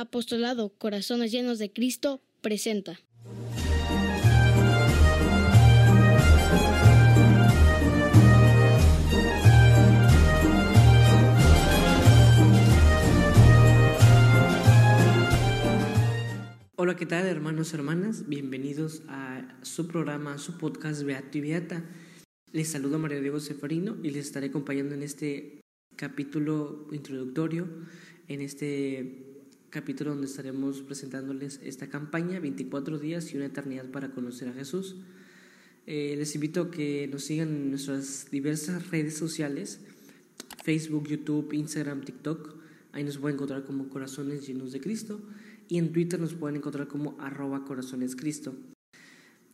Apostolado Corazones Llenos de Cristo presenta. Hola, ¿qué tal hermanos hermanas? Bienvenidos a su programa, su podcast Beato y Beata. Les saludo a María Diego Seferino y les estaré acompañando en este capítulo introductorio, en este capítulo donde estaremos presentándoles esta campaña, 24 días y una eternidad para conocer a Jesús. Eh, les invito a que nos sigan en nuestras diversas redes sociales, Facebook, YouTube, Instagram, TikTok. Ahí nos pueden encontrar como Corazones Llenos de Cristo. Y en Twitter nos pueden encontrar como arroba Corazones Cristo.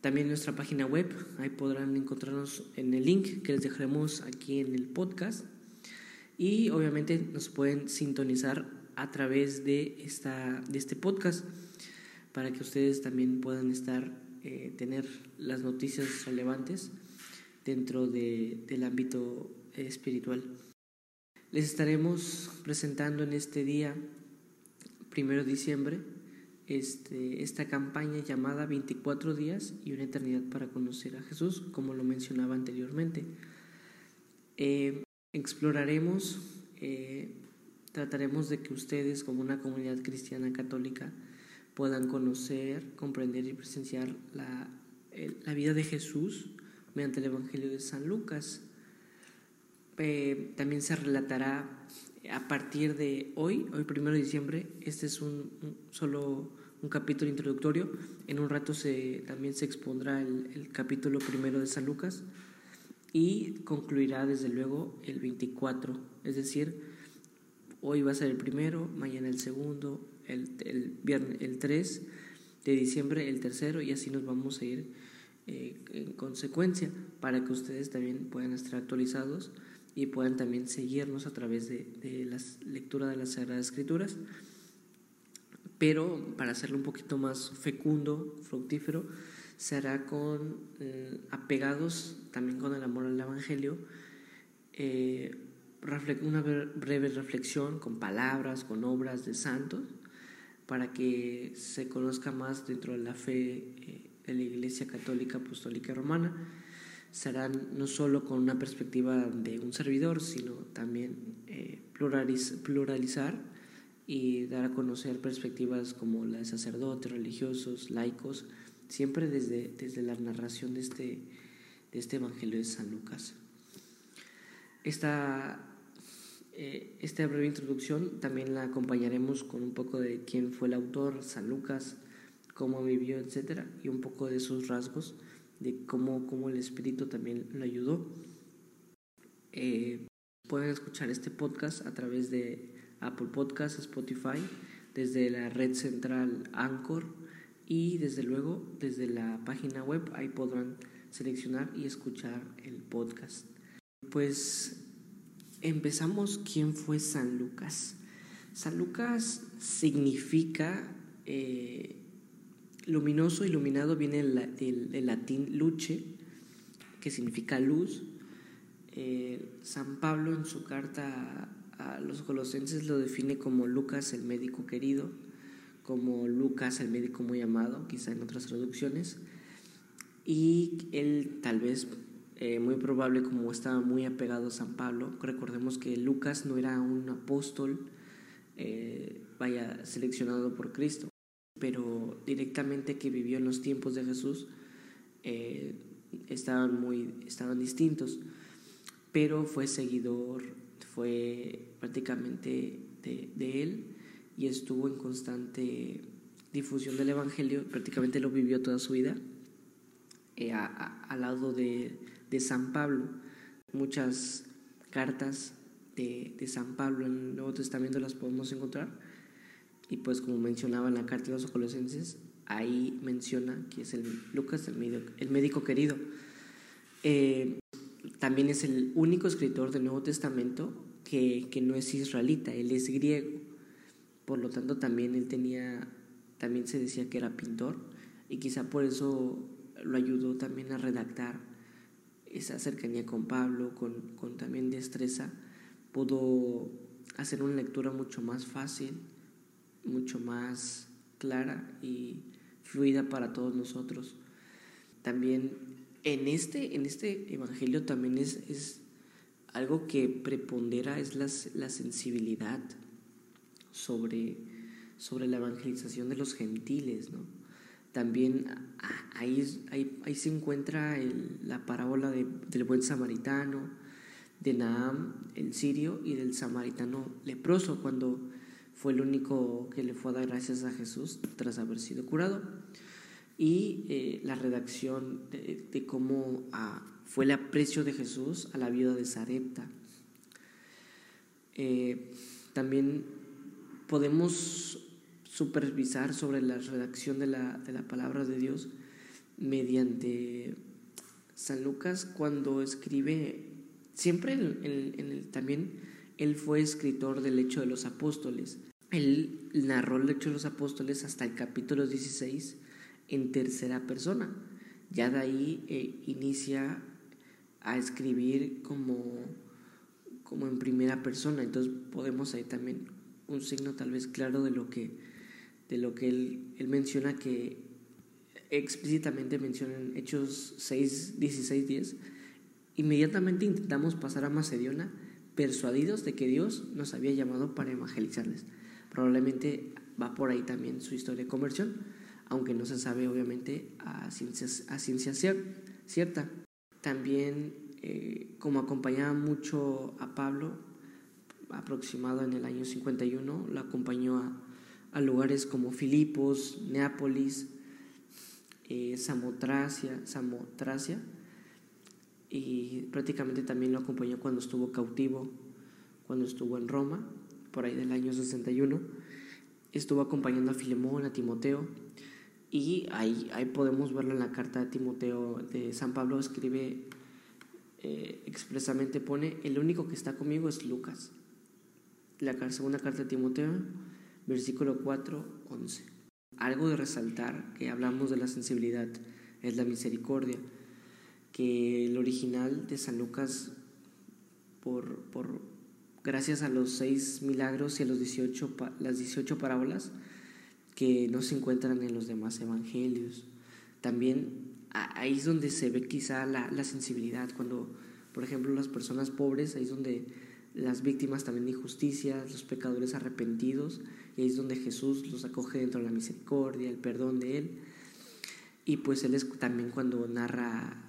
También nuestra página web, ahí podrán encontrarnos en el link que les dejaremos aquí en el podcast. Y obviamente nos pueden sintonizar a través de, esta, de este podcast para que ustedes también puedan estar, eh, tener las noticias relevantes dentro de, del ámbito espiritual. Les estaremos presentando en este día, primero de diciembre, este, esta campaña llamada 24 días y una eternidad para conocer a Jesús, como lo mencionaba anteriormente. Eh, exploraremos eh, trataremos de que ustedes como una comunidad cristiana católica puedan conocer, comprender y presenciar la, la vida de Jesús mediante el Evangelio de San Lucas. Eh, también se relatará a partir de hoy, hoy primero de diciembre, este es un, solo un capítulo introductorio, en un rato también se expondrá el capítulo primero de San Lucas y concluirá desde luego el 24, es decir, Hoy va a ser el primero, mañana el segundo, el, viernes, el 3 de diciembre el tercero y así nos vamos a ir eh, en consecuencia para que ustedes también puedan estar actualizados y puedan también seguirnos a través de, de la lectura de las Sagradas Escrituras. Pero para hacerlo un poquito más fecundo, fructífero, se hará con eh, apegados también con el amor al Evangelio. Eh, una breve reflexión con palabras, con obras de santos, para que se conozca más dentro de la fe eh, de la Iglesia Católica Apostólica Romana. Serán no solo con una perspectiva de un servidor, sino también eh, pluralizar y dar a conocer perspectivas como la de sacerdotes, religiosos, laicos, siempre desde, desde la narración de este, de este Evangelio de San Lucas. Esta eh, esta breve introducción también la acompañaremos con un poco de quién fue el autor, San Lucas, cómo vivió, etcétera, y un poco de sus rasgos, de cómo, cómo el Espíritu también lo ayudó. Eh, pueden escuchar este podcast a través de Apple Podcasts, Spotify, desde la red central Anchor y desde luego desde la página web ahí podrán seleccionar y escuchar el podcast. Pues empezamos quién fue San Lucas. San Lucas significa eh, luminoso, iluminado, viene del, latín luce, que significa luz. Eh, San Pablo en su carta a los colosenses lo define como Lucas el médico querido, como Lucas el médico muy amado, quizá en otras traducciones. Y él tal vez eh, muy probable como estaba muy apegado a San Pablo. Recordemos que Lucas no era un apóstol, eh, vaya, seleccionado por Cristo, pero directamente que vivió en los tiempos de Jesús, eh, estaban muy, estaban distintos, pero fue seguidor, fue prácticamente de, de él y estuvo en constante difusión del Evangelio, prácticamente lo vivió toda su vida. al lado de, de San Pablo. Muchas cartas de, de, San Pablo en el Nuevo Testamento las podemos encontrar. Y pues como mencionaba en la carta de los colosenses, ahí menciona que es el Lucas, el médico, el médico querido. Eh, también es el único escritor del Nuevo Testamento que, que, no es israelita, él es griego. Por lo tanto, también él tenía, también se decía que era pintor y quizá por eso lo ayudó también a redactar esa cercanía con Pablo, con, con también destreza, pudo hacer una lectura mucho más fácil, mucho más clara y fluida para todos nosotros. También en este, en este evangelio también es, es algo que prepondera es la, la sensibilidad sobre, sobre la evangelización de los gentiles, ¿no? También ahí, ahí, ahí se encuentra la parábola del buen samaritano, de Naam, el sirio, y del samaritano leproso, cuando fue el único que le fue a dar gracias a Jesús tras haber sido curado. Y eh, la redacción de, cómo ah, fue el aprecio de Jesús a la viuda de Sarepta. Eh, también podemos supervisar sobre la redacción de la, de la palabra de Dios mediante San Lucas cuando escribe, siempre en, también él fue escritor del hecho de los apóstoles. Él narró el hecho de los apóstoles hasta el capítulo 16 en tercera persona. Ya de ahí eh, inicia a escribir como, como en primera persona. Entonces podemos ahí también un signo tal vez claro de lo que de lo que él, él menciona que explícitamente menciona en Hechos 6, 16, 10, inmediatamente intentamos pasar a Macedonia persuadidos de que Dios nos había llamado para evangelizarles. Probablemente va por ahí también su historia de conversión, aunque no se sabe obviamente a ciencia, a ciencia cierta. También, eh, como acompañaba mucho a Pablo, aproximado en el año 51, lo acompañó a a lugares como Filipos, Neápolis, eh, Samotracia, Samotracia, y prácticamente también lo acompañó cuando estuvo cautivo, cuando estuvo en Roma, por ahí del año 61. Estuvo acompañando a Filemón, a Timoteo, y ahí, ahí podemos verlo en la carta de Timoteo de San Pablo, escribe eh, expresamente, pone, el único que está conmigo es Lucas. La segunda carta de Timoteo versículo 4, 11. Algo de resaltar que hablamos de la sensibilidad es la misericordia, que el original de San Lucas, por, por gracias a los seis milagros y a los 18, las 18 parábolas que no se encuentran en los demás evangelios. También ahí es donde se ve quizá la, la sensibilidad, cuando, por ejemplo, las personas pobres, ahí es donde las víctimas también de injusticia, los pecadores arrepentidos, y ahí es donde Jesús los acoge dentro de la misericordia, el perdón de Él. Y pues Él es también cuando narra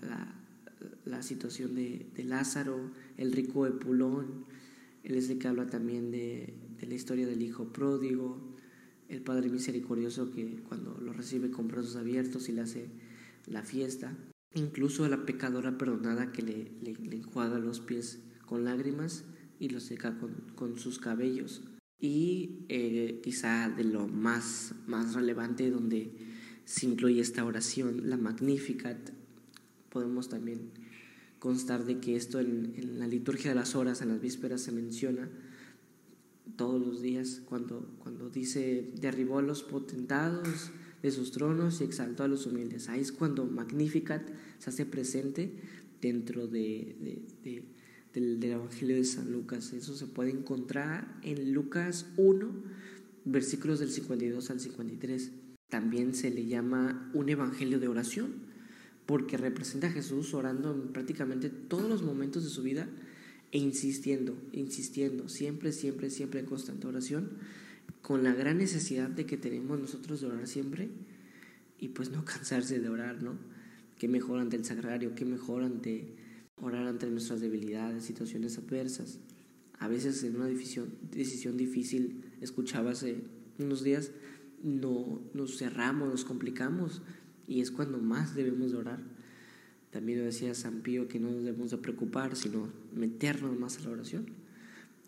la, situación de, Lázaro, el rico de Pulón, Él es el que habla también de, de la historia del hijo pródigo, el Padre misericordioso que cuando lo recibe con brazos abiertos y le hace la fiesta, incluso a la pecadora perdonada que le, le, le enjuaga los pies con lágrimas y lo seca con, sus cabellos. Y eh, quizá de lo más, más relevante donde se incluye esta oración, la Magnificat, podemos también constar de que esto en, la liturgia de las horas, en las vísperas, se menciona todos los días cuando, cuando dice, derribó a los potentados de sus tronos y exaltó a los humildes. Ahí es cuando Magnificat se hace presente dentro de del, Evangelio de San Lucas. Eso se puede encontrar en Lucas 1, versículos del 52 al 53. También se le llama un Evangelio de oración, porque representa a Jesús orando en prácticamente todos los momentos de su vida e insistiendo, insistiendo, siempre, siempre, siempre en constante oración, con la gran necesidad de que tenemos nosotros de orar siempre y pues no cansarse de orar, ¿no? Qué mejor ante el sagrario, qué mejor ante orar ante nuestras debilidades, situaciones adversas. A veces en una decisión, difícil, escuchaba hace unos días, no, nos cerramos, nos complicamos y es cuando más debemos de orar. También decía San Pío que no nos debemos de preocupar, sino meternos más a la oración.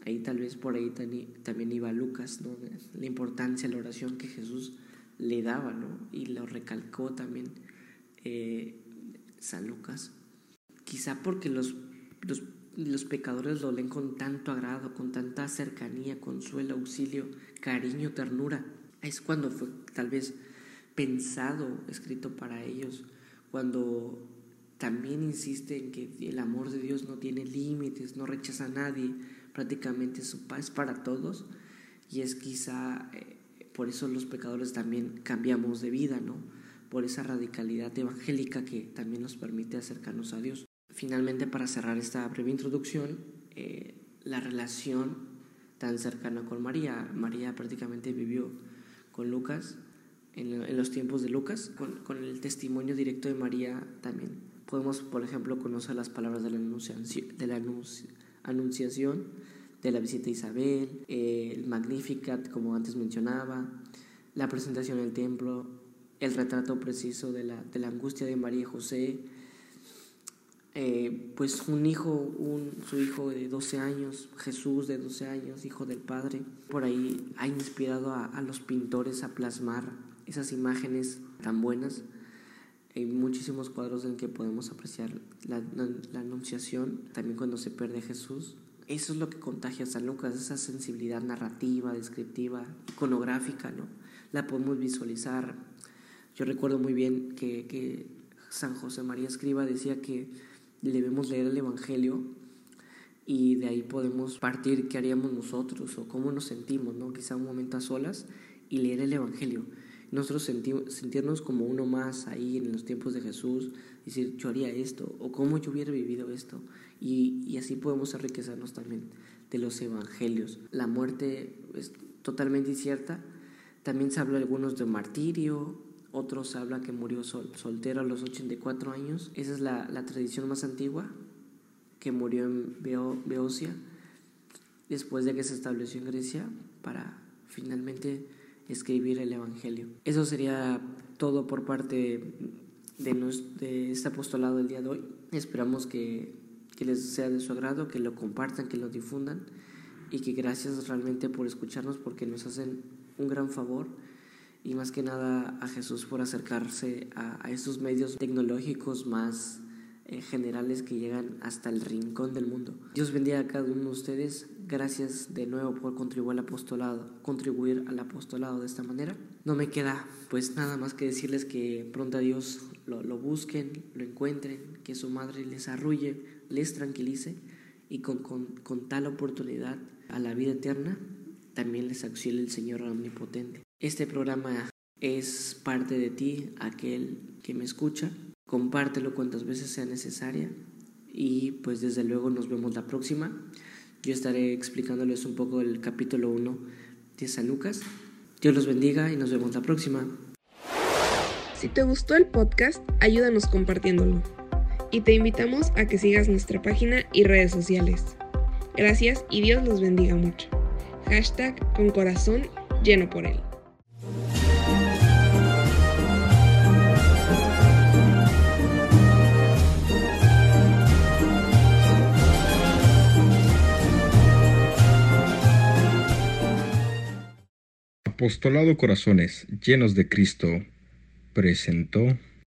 Ahí tal vez por ahí también iba Lucas, ¿no? la importancia de la oración que Jesús le daba, ¿no? y lo recalcó también eh, San Lucas quizá porque los, los, pecadores lo leen con tanto agrado, con tanta cercanía, consuelo, auxilio, cariño, ternura. Es cuando fue tal vez pensado, escrito para ellos, cuando también insiste en que el amor de Dios no tiene límites, no rechaza a nadie, prácticamente su paz para todos, y es quizá eh, por eso los pecadores también cambiamos de vida, ¿no? Por esa radicalidad evangélica que también nos permite acercarnos a Dios. Finalmente, para cerrar esta breve introducción, eh, la relación tan cercana con María. María prácticamente vivió con Lucas, en, los tiempos de Lucas, con, el testimonio directo de María también. Podemos, por ejemplo, conocer las palabras de la, de la anunciación, de la visita a Isabel, eh, el Magnificat, como antes mencionaba, la presentación en el templo, el retrato preciso de la, de la angustia de María y José, eh, pues un hijo, un, su hijo de 12 años, Jesús de 12 años, hijo del Padre, por ahí ha inspirado a, los pintores a plasmar esas imágenes tan buenas. Hay muchísimos cuadros en que podemos apreciar la, la, anunciación, también cuando se pierde Jesús. Eso es lo que contagia a San Lucas, esa sensibilidad narrativa, descriptiva, iconográfica, ¿no? La podemos visualizar. Yo recuerdo muy bien que, que San José María Escriba decía que debemos leer el Evangelio y de ahí podemos partir qué haríamos nosotros o cómo nos sentimos, ¿no? Quizá un momento a solas y leer el Evangelio. Nosotros sentirnos como uno más ahí en los tiempos de Jesús, decir, yo haría esto, o cómo yo hubiera vivido esto. Y, y así podemos enriquecernos también de los Evangelios. La muerte es totalmente incierta. También se habla algunos de martirio, otros hablan que murió soltero a los 84 años. Esa es la, tradición más antigua, que murió en Beocia, después de que se estableció en Grecia, para finalmente escribir el Evangelio. Eso sería todo por parte de, de este apostolado del día de hoy. Esperamos que, que les sea de su agrado, que lo compartan, que lo difundan y que gracias realmente por escucharnos porque nos hacen un gran favor y más que nada a Jesús por acercarse a, a estos medios tecnológicos más eh, generales que llegan hasta el rincón del mundo. Dios bendiga a cada uno de ustedes. Gracias de nuevo por contribuir al apostolado, contribuir al apostolado de esta manera. No me queda pues nada más que decirles que pronto a Dios lo, lo busquen, lo encuentren, que su madre les arrulle, les tranquilice y con, con, con tal oportunidad a la vida eterna también les auxilie el Señor omnipotente. Este programa es parte de ti, aquel que me escucha. Compártelo cuantas veces sea necesaria y pues desde luego nos vemos la próxima. Yo estaré explicándoles un poco el capítulo 1 de San Lucas. Dios los bendiga y nos vemos la próxima. Si te gustó el podcast, ayúdanos compartiéndolo. Y te invitamos a que sigas nuestra página y redes sociales. Gracias y Dios los bendiga mucho. Hashtag con corazón lleno por él. Apostolado Corazones Llenos de Cristo presentó